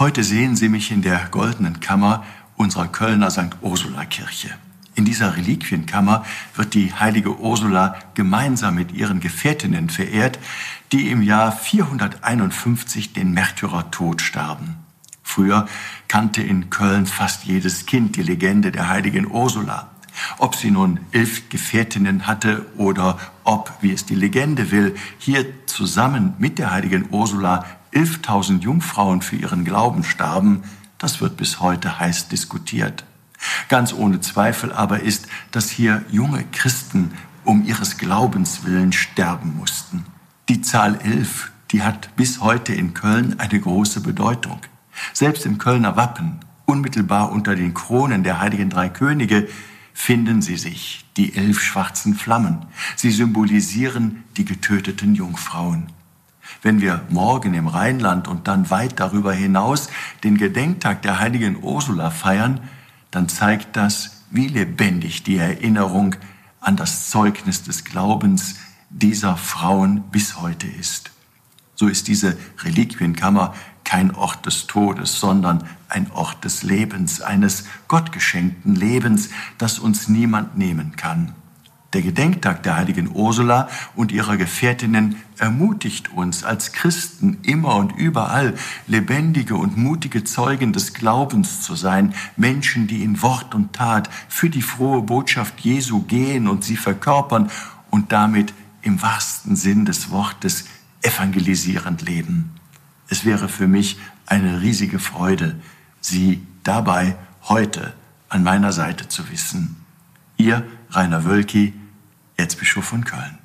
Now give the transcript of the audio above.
Heute sehen Sie mich in der goldenen Kammer unserer Kölner St. Ursula Kirche. In dieser Reliquienkammer wird die heilige Ursula gemeinsam mit ihren Gefährtinnen verehrt, die im Jahr 451 den Märtyrertod starben. Früher kannte in Köln fast jedes Kind die Legende der heiligen Ursula. Ob sie nun elf Gefährtinnen hatte oder ob, wie es die Legende will, hier zusammen mit der heiligen Ursula 11.000 Jungfrauen für ihren Glauben starben, das wird bis heute heiß diskutiert. Ganz ohne Zweifel aber ist, dass hier junge Christen um ihres Glaubens willen sterben mussten. Die Zahl elf, die hat bis heute in Köln eine große Bedeutung. Selbst im Kölner Wappen, unmittelbar unter den Kronen der heiligen drei Könige, finden sie sich, die elf schwarzen Flammen. Sie symbolisieren die getöteten Jungfrauen. Wenn wir morgen im Rheinland und dann weit darüber hinaus den Gedenktag der heiligen Ursula feiern, dann zeigt das, wie lebendig die Erinnerung an das Zeugnis des Glaubens dieser Frauen bis heute ist. So ist diese Reliquienkammer kein Ort des Todes, sondern ein Ort des Lebens, eines gottgeschenkten Lebens, das uns niemand nehmen kann. Der Gedenktag der heiligen Ursula und ihrer Gefährtinnen ermutigt uns als Christen immer und überall lebendige und mutige Zeugen des Glaubens zu sein, Menschen, die in Wort und Tat für die frohe Botschaft Jesu gehen und sie verkörpern und damit im wahrsten Sinn des Wortes evangelisierend leben. Es wäre für mich eine riesige Freude, Sie dabei heute an meiner Seite zu wissen. Ihr Rainer Wölki, Erzbischof von Köln.